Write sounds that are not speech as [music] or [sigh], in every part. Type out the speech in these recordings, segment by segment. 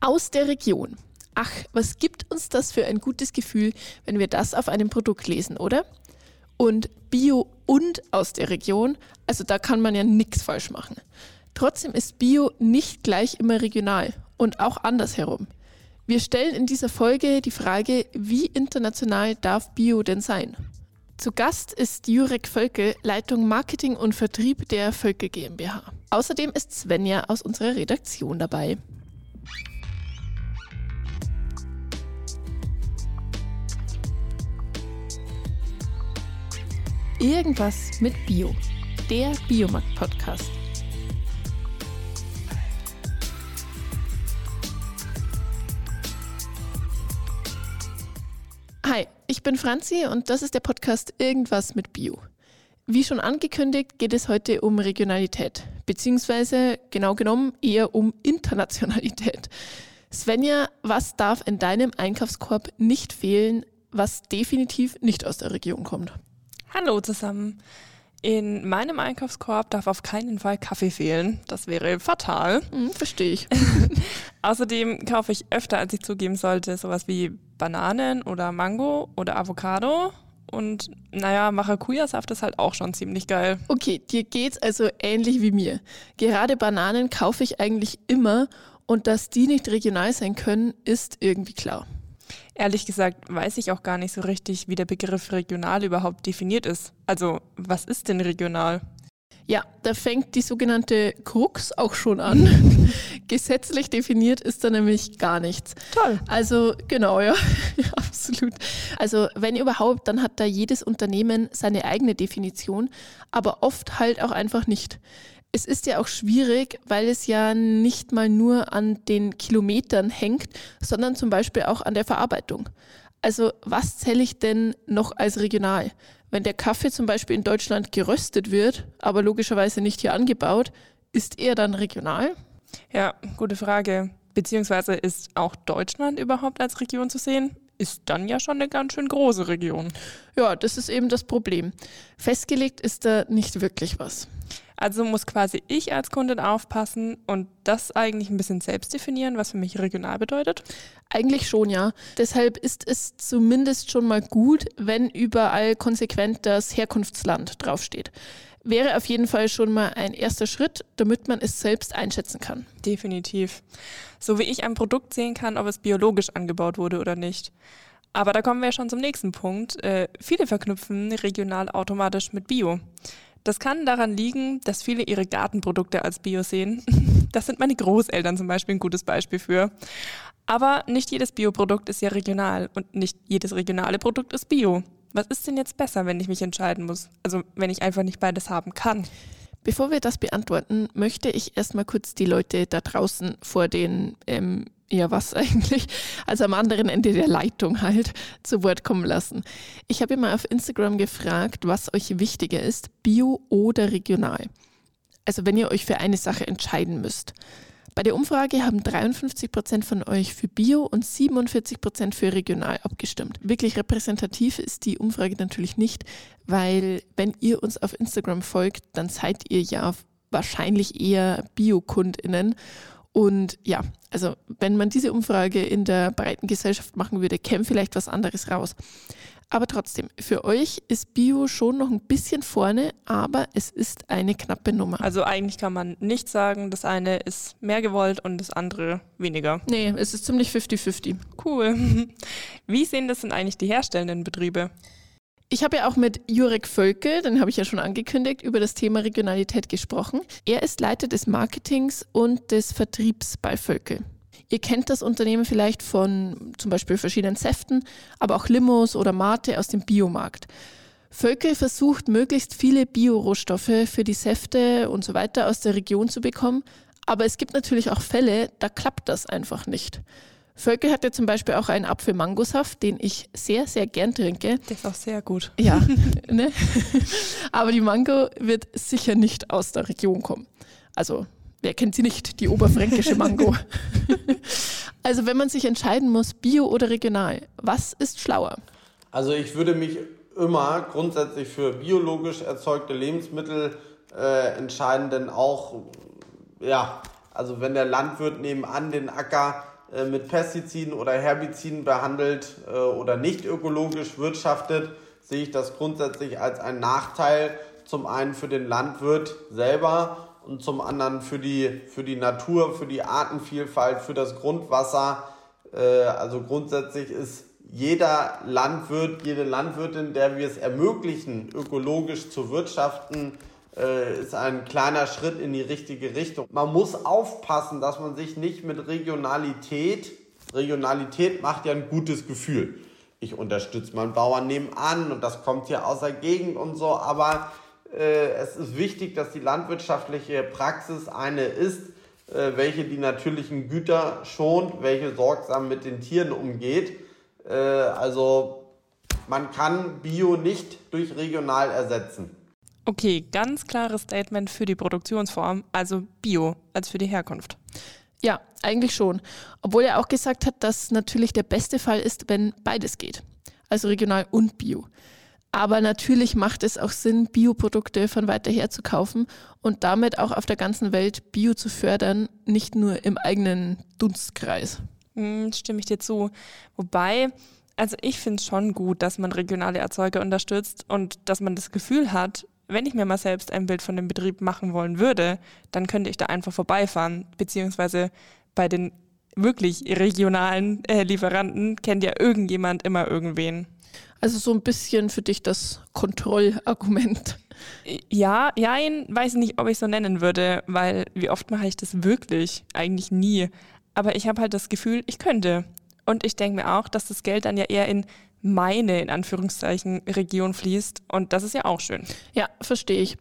Aus der Region. Ach, was gibt uns das für ein gutes Gefühl, wenn wir das auf einem Produkt lesen, oder? Und Bio und aus der Region, also da kann man ja nichts falsch machen. Trotzdem ist Bio nicht gleich immer regional und auch andersherum. Wir stellen in dieser Folge die Frage, wie international darf Bio denn sein? Zu Gast ist Jurek Völkel, Leitung Marketing und Vertrieb der Völkel GmbH. Außerdem ist Svenja aus unserer Redaktion dabei. Irgendwas mit Bio. Der Biomarkt-Podcast. Hi, ich bin Franzi und das ist der Podcast Irgendwas mit Bio. Wie schon angekündigt, geht es heute um Regionalität, beziehungsweise genau genommen eher um Internationalität. Svenja, was darf in deinem Einkaufskorb nicht fehlen, was definitiv nicht aus der Region kommt? Hallo zusammen. In meinem Einkaufskorb darf auf keinen Fall Kaffee fehlen. Das wäre fatal. Hm, Verstehe ich. [laughs] Außerdem kaufe ich öfter, als ich zugeben sollte, sowas wie Bananen oder Mango oder Avocado. Und naja, Maracuja-Saft ist halt auch schon ziemlich geil. Okay, dir geht's also ähnlich wie mir. Gerade Bananen kaufe ich eigentlich immer und dass die nicht regional sein können, ist irgendwie klar. Ehrlich gesagt weiß ich auch gar nicht so richtig, wie der Begriff regional überhaupt definiert ist. Also, was ist denn regional? Ja, da fängt die sogenannte Krux auch schon an. [laughs] Gesetzlich definiert ist da nämlich gar nichts. Toll. Also genau, [laughs] ja, absolut. Also wenn überhaupt, dann hat da jedes Unternehmen seine eigene Definition, aber oft halt auch einfach nicht. Es ist ja auch schwierig, weil es ja nicht mal nur an den Kilometern hängt, sondern zum Beispiel auch an der Verarbeitung. Also was zähle ich denn noch als regional? Wenn der Kaffee zum Beispiel in Deutschland geröstet wird, aber logischerweise nicht hier angebaut, ist er dann regional? Ja, gute Frage. Beziehungsweise ist auch Deutschland überhaupt als Region zu sehen? Ist dann ja schon eine ganz schön große Region. Ja, das ist eben das Problem. Festgelegt ist da nicht wirklich was. Also muss quasi ich als Kundin aufpassen und das eigentlich ein bisschen selbst definieren, was für mich regional bedeutet? Eigentlich schon, ja. Deshalb ist es zumindest schon mal gut, wenn überall konsequent das Herkunftsland draufsteht. Wäre auf jeden Fall schon mal ein erster Schritt, damit man es selbst einschätzen kann. Definitiv. So wie ich ein Produkt sehen kann, ob es biologisch angebaut wurde oder nicht. Aber da kommen wir schon zum nächsten Punkt. Äh, viele verknüpfen regional automatisch mit Bio. Das kann daran liegen, dass viele ihre Gartenprodukte als Bio sehen. [laughs] Das sind meine Großeltern zum Beispiel ein gutes Beispiel für. Aber nicht jedes Bioprodukt ist ja regional und nicht jedes regionale Produkt ist Bio. Was ist denn jetzt besser, wenn ich mich entscheiden muss? Also wenn ich einfach nicht beides haben kann. Bevor wir das beantworten, möchte ich erstmal kurz die Leute da draußen vor den ähm, ja, was [laughs] eigentlich? Also am anderen Ende der Leitung halt [laughs] zu Wort kommen lassen. Ich habe mal auf Instagram gefragt, was euch wichtiger ist, bio oder regional. Also wenn ihr euch für eine Sache entscheiden müsst. Bei der Umfrage haben 53 Prozent von euch für Bio und 47 Prozent für regional abgestimmt. Wirklich repräsentativ ist die Umfrage natürlich nicht, weil wenn ihr uns auf Instagram folgt, dann seid ihr ja wahrscheinlich eher Bio-KundInnen. Und ja, also wenn man diese Umfrage in der breiten Gesellschaft machen würde, käme vielleicht was anderes raus. Aber trotzdem, für euch ist Bio schon noch ein bisschen vorne, aber es ist eine knappe Nummer. Also eigentlich kann man nicht sagen, das eine ist mehr gewollt und das andere weniger. Nee, es ist ziemlich 50-50. Cool. [laughs] Wie sehen das denn eigentlich die herstellenden Betriebe? Ich habe ja auch mit Jurek Völke, den habe ich ja schon angekündigt, über das Thema Regionalität gesprochen. Er ist Leiter des Marketings und des Vertriebs bei Völke. Ihr kennt das Unternehmen vielleicht von zum Beispiel verschiedenen Säften, aber auch Limos oder Mate aus dem Biomarkt. Völke versucht, möglichst viele Biorohstoffe für die Säfte und so weiter aus der Region zu bekommen, aber es gibt natürlich auch Fälle, da klappt das einfach nicht. Völkel hat ja zum Beispiel auch einen Apfel-Mangosaft, den ich sehr, sehr gern trinke. Der ist auch sehr gut. Ja, [laughs] ne? aber die Mango wird sicher nicht aus der Region kommen. Also, wer kennt sie nicht, die oberfränkische Mango? [laughs] also, wenn man sich entscheiden muss, bio oder regional, was ist schlauer? Also, ich würde mich immer grundsätzlich für biologisch erzeugte Lebensmittel äh, entscheiden, denn auch, ja, also wenn der Landwirt nebenan den Acker äh, mit Pestiziden oder Herbiziden behandelt äh, oder nicht ökologisch wirtschaftet, sehe ich das grundsätzlich als einen Nachteil. Zum einen für den Landwirt selber und zum anderen für die, für die Natur, für die Artenvielfalt, für das Grundwasser. Äh, also grundsätzlich ist jeder Landwirt, jede Landwirtin, der wir es ermöglichen, ökologisch zu wirtschaften, äh, ist ein kleiner Schritt in die richtige Richtung. Man muss aufpassen, dass man sich nicht mit Regionalität, Regionalität macht ja ein gutes Gefühl. Ich unterstütze meinen Bauern nebenan und das kommt hier aus der Gegend und so, aber äh, es ist wichtig, dass die landwirtschaftliche Praxis eine ist, äh, welche die natürlichen Güter schont, welche sorgsam mit den Tieren umgeht. Äh, also man kann Bio nicht durch regional ersetzen. Okay, ganz klares Statement für die Produktionsform, also Bio als für die Herkunft. Ja, eigentlich schon. Obwohl er auch gesagt hat, dass natürlich der beste Fall ist, wenn beides geht. Also regional und Bio. Aber natürlich macht es auch Sinn, Bioprodukte von weiter her zu kaufen und damit auch auf der ganzen Welt Bio zu fördern, nicht nur im eigenen Dunstkreis. Hm, stimme ich dir zu. Wobei, also ich finde es schon gut, dass man regionale Erzeuger unterstützt und dass man das Gefühl hat, wenn ich mir mal selbst ein Bild von dem Betrieb machen wollen würde, dann könnte ich da einfach vorbeifahren, beziehungsweise bei den wirklich regionalen äh, Lieferanten kennt ja irgendjemand immer irgendwen. Also so ein bisschen für dich das Kontrollargument. Ja, ja, weiß nicht, ob ich so nennen würde, weil wie oft mache ich das wirklich? Eigentlich nie. Aber ich habe halt das Gefühl, ich könnte. Und ich denke mir auch, dass das Geld dann ja eher in meine, in Anführungszeichen, Region fließt. Und das ist ja auch schön. Ja, verstehe ich.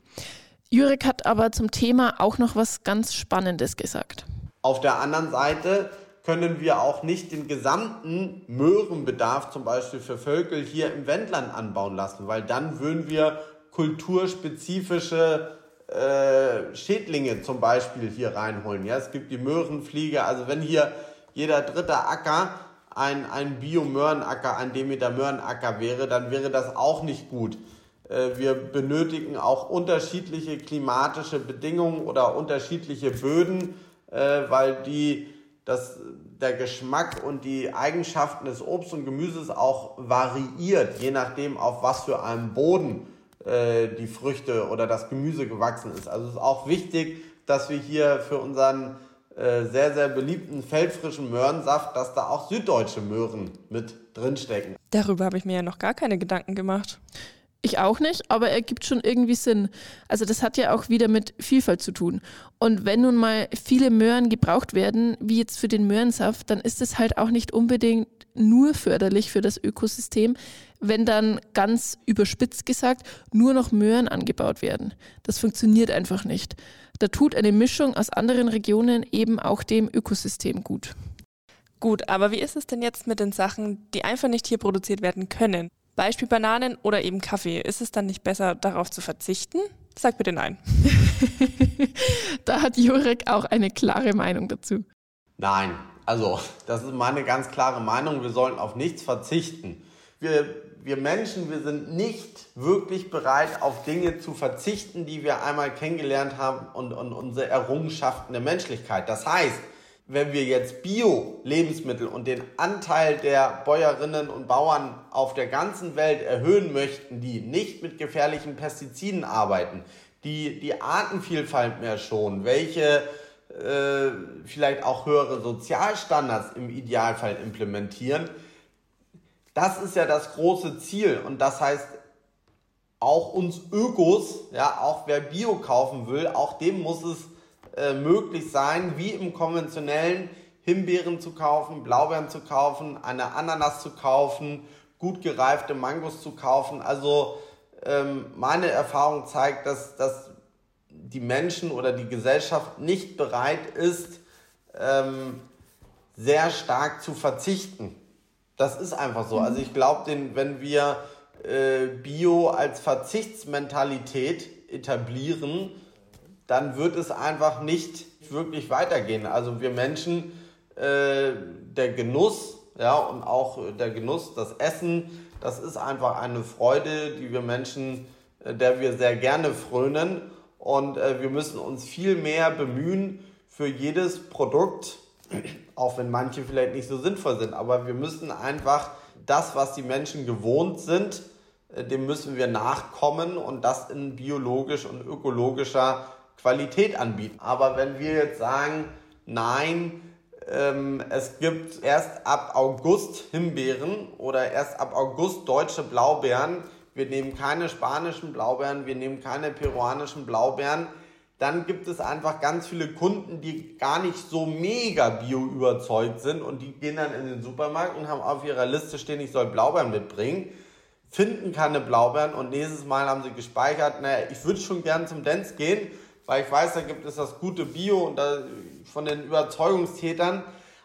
Jurek hat aber zum Thema auch noch was ganz Spannendes gesagt. Auf der anderen Seite können wir auch nicht den gesamten Möhrenbedarf zum Beispiel für Völkel hier im Wendland anbauen lassen, weil dann würden wir kulturspezifische äh, Schädlinge zum Beispiel hier reinholen. Ja, es gibt die Möhrenfliege. Also wenn hier jeder dritte Acker ein, ein Bio-Möhrenacker, ein Demeter-Möhrenacker wäre, dann wäre das auch nicht gut. Äh, wir benötigen auch unterschiedliche klimatische Bedingungen oder unterschiedliche Böden, äh, weil die dass der Geschmack und die Eigenschaften des Obst und Gemüses auch variiert, je nachdem, auf was für einem Boden äh, die Früchte oder das Gemüse gewachsen ist. Also es ist auch wichtig, dass wir hier für unseren äh, sehr, sehr beliebten feldfrischen Möhrensaft, dass da auch süddeutsche Möhren mit drinstecken. Darüber habe ich mir ja noch gar keine Gedanken gemacht. Ich auch nicht, aber er gibt schon irgendwie Sinn. Also das hat ja auch wieder mit Vielfalt zu tun. Und wenn nun mal viele Möhren gebraucht werden, wie jetzt für den Möhrensaft, dann ist es halt auch nicht unbedingt nur förderlich für das Ökosystem, wenn dann ganz überspitzt gesagt nur noch Möhren angebaut werden. Das funktioniert einfach nicht. Da tut eine Mischung aus anderen Regionen eben auch dem Ökosystem gut. Gut, aber wie ist es denn jetzt mit den Sachen, die einfach nicht hier produziert werden können? Beispiel Bananen oder eben Kaffee. Ist es dann nicht besser, darauf zu verzichten? Sag bitte nein. [laughs] da hat Jurek auch eine klare Meinung dazu. Nein, also das ist meine ganz klare Meinung. Wir sollen auf nichts verzichten. Wir, wir Menschen, wir sind nicht wirklich bereit, auf Dinge zu verzichten, die wir einmal kennengelernt haben und, und unsere Errungenschaften der Menschlichkeit. Das heißt, wenn wir jetzt Bio-Lebensmittel und den Anteil der Bäuerinnen und Bauern auf der ganzen Welt erhöhen möchten, die nicht mit gefährlichen Pestiziden arbeiten, die die Artenvielfalt mehr schonen, welche äh, vielleicht auch höhere Sozialstandards im Idealfall implementieren, das ist ja das große Ziel. Und das heißt, auch uns Ökos, ja, auch wer Bio kaufen will, auch dem muss es äh, möglich sein, wie im konventionellen Himbeeren zu kaufen, Blaubeeren zu kaufen, eine Ananas zu kaufen, gut gereifte Mangos zu kaufen. Also ähm, meine Erfahrung zeigt, dass, dass die Menschen oder die Gesellschaft nicht bereit ist, ähm, sehr stark zu verzichten. Das ist einfach so. Also ich glaube, wenn wir äh, Bio als Verzichtsmentalität etablieren, dann wird es einfach nicht wirklich weitergehen. Also wir Menschen, äh, der Genuss, ja, und auch der Genuss, das Essen, das ist einfach eine Freude, die wir Menschen, äh, der wir sehr gerne frönen. Und äh, wir müssen uns viel mehr bemühen, für jedes Produkt auch wenn manche vielleicht nicht so sinnvoll sind. Aber wir müssen einfach das, was die Menschen gewohnt sind, äh, dem müssen wir nachkommen und das in biologisch und ökologischer Qualität anbieten. Aber wenn wir jetzt sagen, nein, ähm, es gibt erst ab August Himbeeren oder erst ab August deutsche Blaubeeren, wir nehmen keine spanischen Blaubeeren, wir nehmen keine peruanischen Blaubeeren, dann gibt es einfach ganz viele Kunden, die gar nicht so mega bio überzeugt sind und die gehen dann in den Supermarkt und haben auf ihrer Liste stehen, ich soll Blaubeeren mitbringen, finden keine Blaubeeren und nächstes Mal haben sie gespeichert, naja, ich würde schon gern zum Dance gehen, weil ich weiß, da gibt es das gute Bio und da, von den Überzeugungstätern,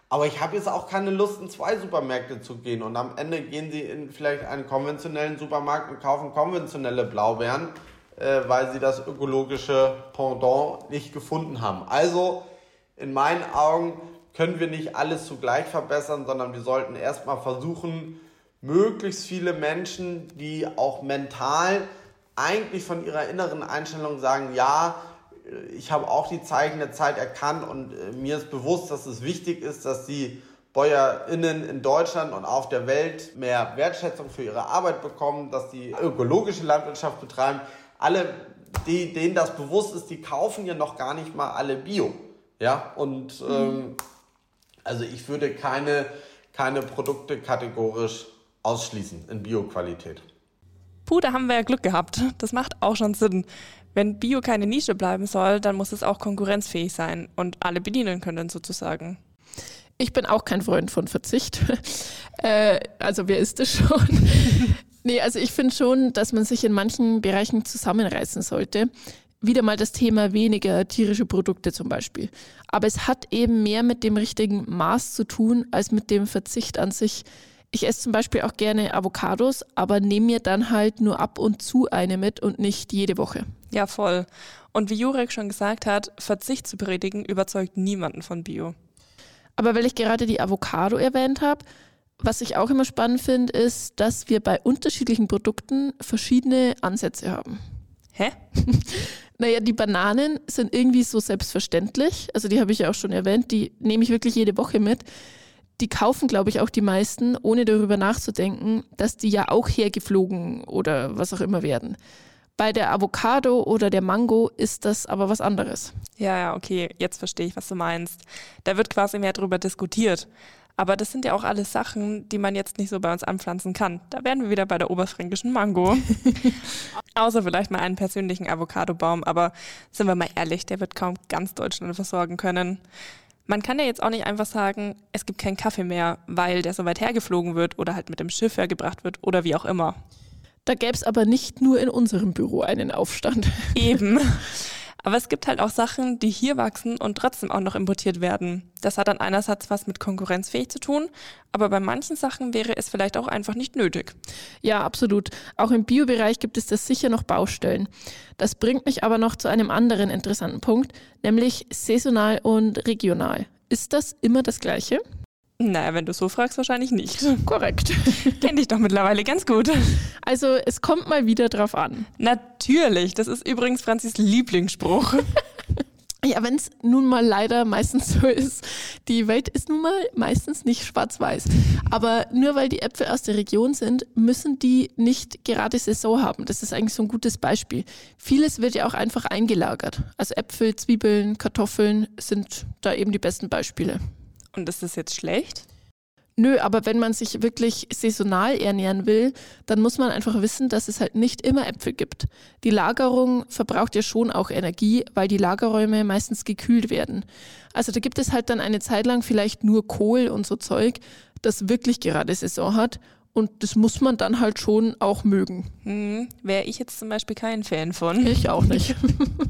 aber ich habe jetzt auch keine Lust, in zwei Supermärkte zu gehen und am Ende gehen sie in vielleicht einen konventionellen Supermarkt und kaufen konventionelle Blaubeeren äh, weil sie das ökologische Pendant nicht gefunden haben. Also in meinen Augen können wir nicht alles zugleich verbessern, sondern wir sollten erstmal versuchen, möglichst viele Menschen, die auch mental eigentlich von ihrer inneren Einstellung sagen, ja, ich habe auch die Zeichen der Zeit erkannt und äh, mir ist bewusst, dass es wichtig ist, dass die BäuerInnen in Deutschland und auf der Welt mehr Wertschätzung für ihre Arbeit bekommen, dass die ökologische Landwirtschaft betreiben alle, die, denen das bewusst ist, die kaufen ja noch gar nicht mal alle Bio. Ja, und mhm. ähm, also ich würde keine, keine Produkte kategorisch ausschließen in Bio-Qualität. Puh, da haben wir ja Glück gehabt. Das macht auch schon Sinn. Wenn Bio keine Nische bleiben soll, dann muss es auch konkurrenzfähig sein und alle bedienen können sozusagen. Ich bin auch kein Freund von Verzicht. [laughs] äh, also wer ist es schon? [laughs] Nee, also ich finde schon, dass man sich in manchen Bereichen zusammenreißen sollte. Wieder mal das Thema weniger tierische Produkte zum Beispiel. Aber es hat eben mehr mit dem richtigen Maß zu tun, als mit dem Verzicht an sich. Ich esse zum Beispiel auch gerne Avocados, aber nehme mir dann halt nur ab und zu eine mit und nicht jede Woche. Ja, voll. Und wie Jurek schon gesagt hat, Verzicht zu predigen überzeugt niemanden von Bio. Aber weil ich gerade die Avocado erwähnt habe, was ich auch immer spannend finde, ist, dass wir bei unterschiedlichen Produkten verschiedene Ansätze haben. Hä? [laughs] naja, die Bananen sind irgendwie so selbstverständlich. Also die habe ich ja auch schon erwähnt. Die nehme ich wirklich jede Woche mit. Die kaufen, glaube ich, auch die meisten, ohne darüber nachzudenken, dass die ja auch hergeflogen oder was auch immer werden. Bei der Avocado oder der Mango ist das aber was anderes. Ja, ja, okay, jetzt verstehe ich, was du meinst. Da wird quasi mehr darüber diskutiert. Aber das sind ja auch alles Sachen, die man jetzt nicht so bei uns anpflanzen kann. Da wären wir wieder bei der oberfränkischen Mango. [laughs] Außer vielleicht mal einen persönlichen Avocadobaum. Aber sind wir mal ehrlich, der wird kaum ganz Deutschland versorgen können. Man kann ja jetzt auch nicht einfach sagen, es gibt keinen Kaffee mehr, weil der so weit hergeflogen wird oder halt mit dem Schiff hergebracht wird oder wie auch immer. Da gäbe es aber nicht nur in unserem Büro einen Aufstand. Eben. [laughs] Aber es gibt halt auch Sachen, die hier wachsen und trotzdem auch noch importiert werden. Das hat dann einerseits was mit konkurrenzfähig zu tun, aber bei manchen Sachen wäre es vielleicht auch einfach nicht nötig. Ja, absolut. Auch im Biobereich gibt es da sicher noch Baustellen. Das bringt mich aber noch zu einem anderen interessanten Punkt, nämlich saisonal und regional. Ist das immer das Gleiche? Naja, wenn du so fragst, wahrscheinlich nicht. Korrekt. [laughs] Kenn dich doch mittlerweile ganz gut. Also, es kommt mal wieder drauf an. Natürlich. Das ist übrigens Franzis Lieblingsspruch. [laughs] Ja, wenn es nun mal leider meistens so ist, die Welt ist nun mal meistens nicht schwarz-weiß. Aber nur weil die Äpfel aus der Region sind, müssen die nicht gerade Saison haben. Das ist eigentlich so ein gutes Beispiel. Vieles wird ja auch einfach eingelagert. Also Äpfel, Zwiebeln, Kartoffeln sind da eben die besten Beispiele. Und ist das jetzt schlecht? Nö, aber wenn man sich wirklich saisonal ernähren will, dann muss man einfach wissen, dass es halt nicht immer Äpfel gibt. Die Lagerung verbraucht ja schon auch Energie, weil die Lagerräume meistens gekühlt werden. Also da gibt es halt dann eine Zeit lang vielleicht nur Kohl und so Zeug, das wirklich gerade Saison hat. Und das muss man dann halt schon auch mögen. Hm, Wäre ich jetzt zum Beispiel kein Fan von. Ich auch nicht.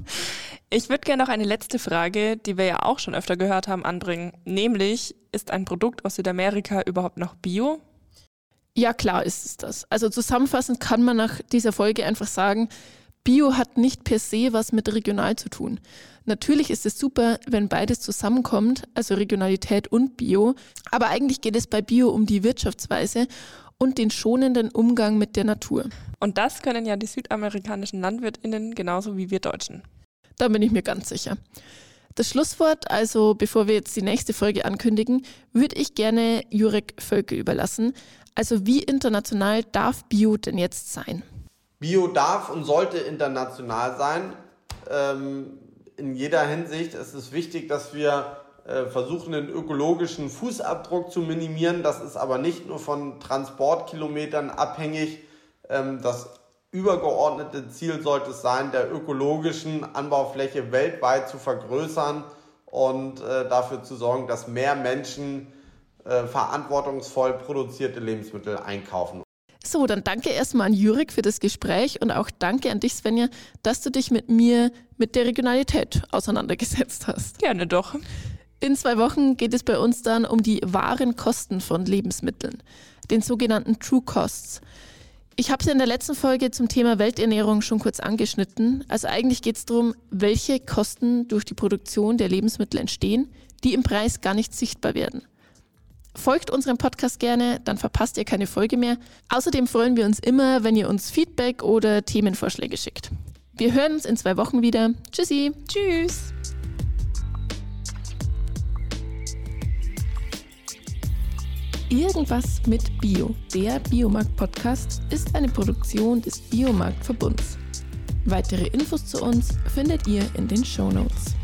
[laughs] ich würde gerne noch eine letzte Frage, die wir ja auch schon öfter gehört haben, anbringen. Nämlich, ist ein Produkt aus Südamerika überhaupt noch bio? Ja, klar ist es das. Also zusammenfassend kann man nach dieser Folge einfach sagen, Bio hat nicht per se was mit regional zu tun. Natürlich ist es super, wenn beides zusammenkommt, also Regionalität und Bio, aber eigentlich geht es bei Bio um die Wirtschaftsweise und den schonenden Umgang mit der Natur. Und das können ja die südamerikanischen Landwirtinnen genauso wie wir Deutschen. Da bin ich mir ganz sicher. Das Schlusswort, also bevor wir jetzt die nächste Folge ankündigen, würde ich gerne Jurek Völke überlassen. Also wie international darf Bio denn jetzt sein? Bio darf und sollte international sein. Ähm, in jeder Hinsicht ist es wichtig, dass wir versuchen, den ökologischen Fußabdruck zu minimieren. Das ist aber nicht nur von Transportkilometern abhängig. Ähm, das übergeordnete Ziel sollte es sein, der ökologischen Anbaufläche weltweit zu vergrößern und äh, dafür zu sorgen, dass mehr Menschen äh, verantwortungsvoll produzierte Lebensmittel einkaufen. So, dann danke erstmal an Jurek für das Gespräch und auch danke an dich, Svenja, dass du dich mit mir mit der Regionalität auseinandergesetzt hast. Gerne doch. In zwei Wochen geht es bei uns dann um die wahren Kosten von Lebensmitteln, den sogenannten True Costs. Ich habe es in der letzten Folge zum Thema Welternährung schon kurz angeschnitten. Also eigentlich geht es darum, welche Kosten durch die Produktion der Lebensmittel entstehen, die im Preis gar nicht sichtbar werden. Folgt unserem Podcast gerne, dann verpasst ihr keine Folge mehr. Außerdem freuen wir uns immer, wenn ihr uns Feedback oder Themenvorschläge schickt. Wir hören uns in zwei Wochen wieder. Tschüssi. Tschüss. Irgendwas mit Bio, der Biomarkt-Podcast, ist eine Produktion des Biomarkt-Verbunds. Weitere Infos zu uns findet ihr in den Show Notes.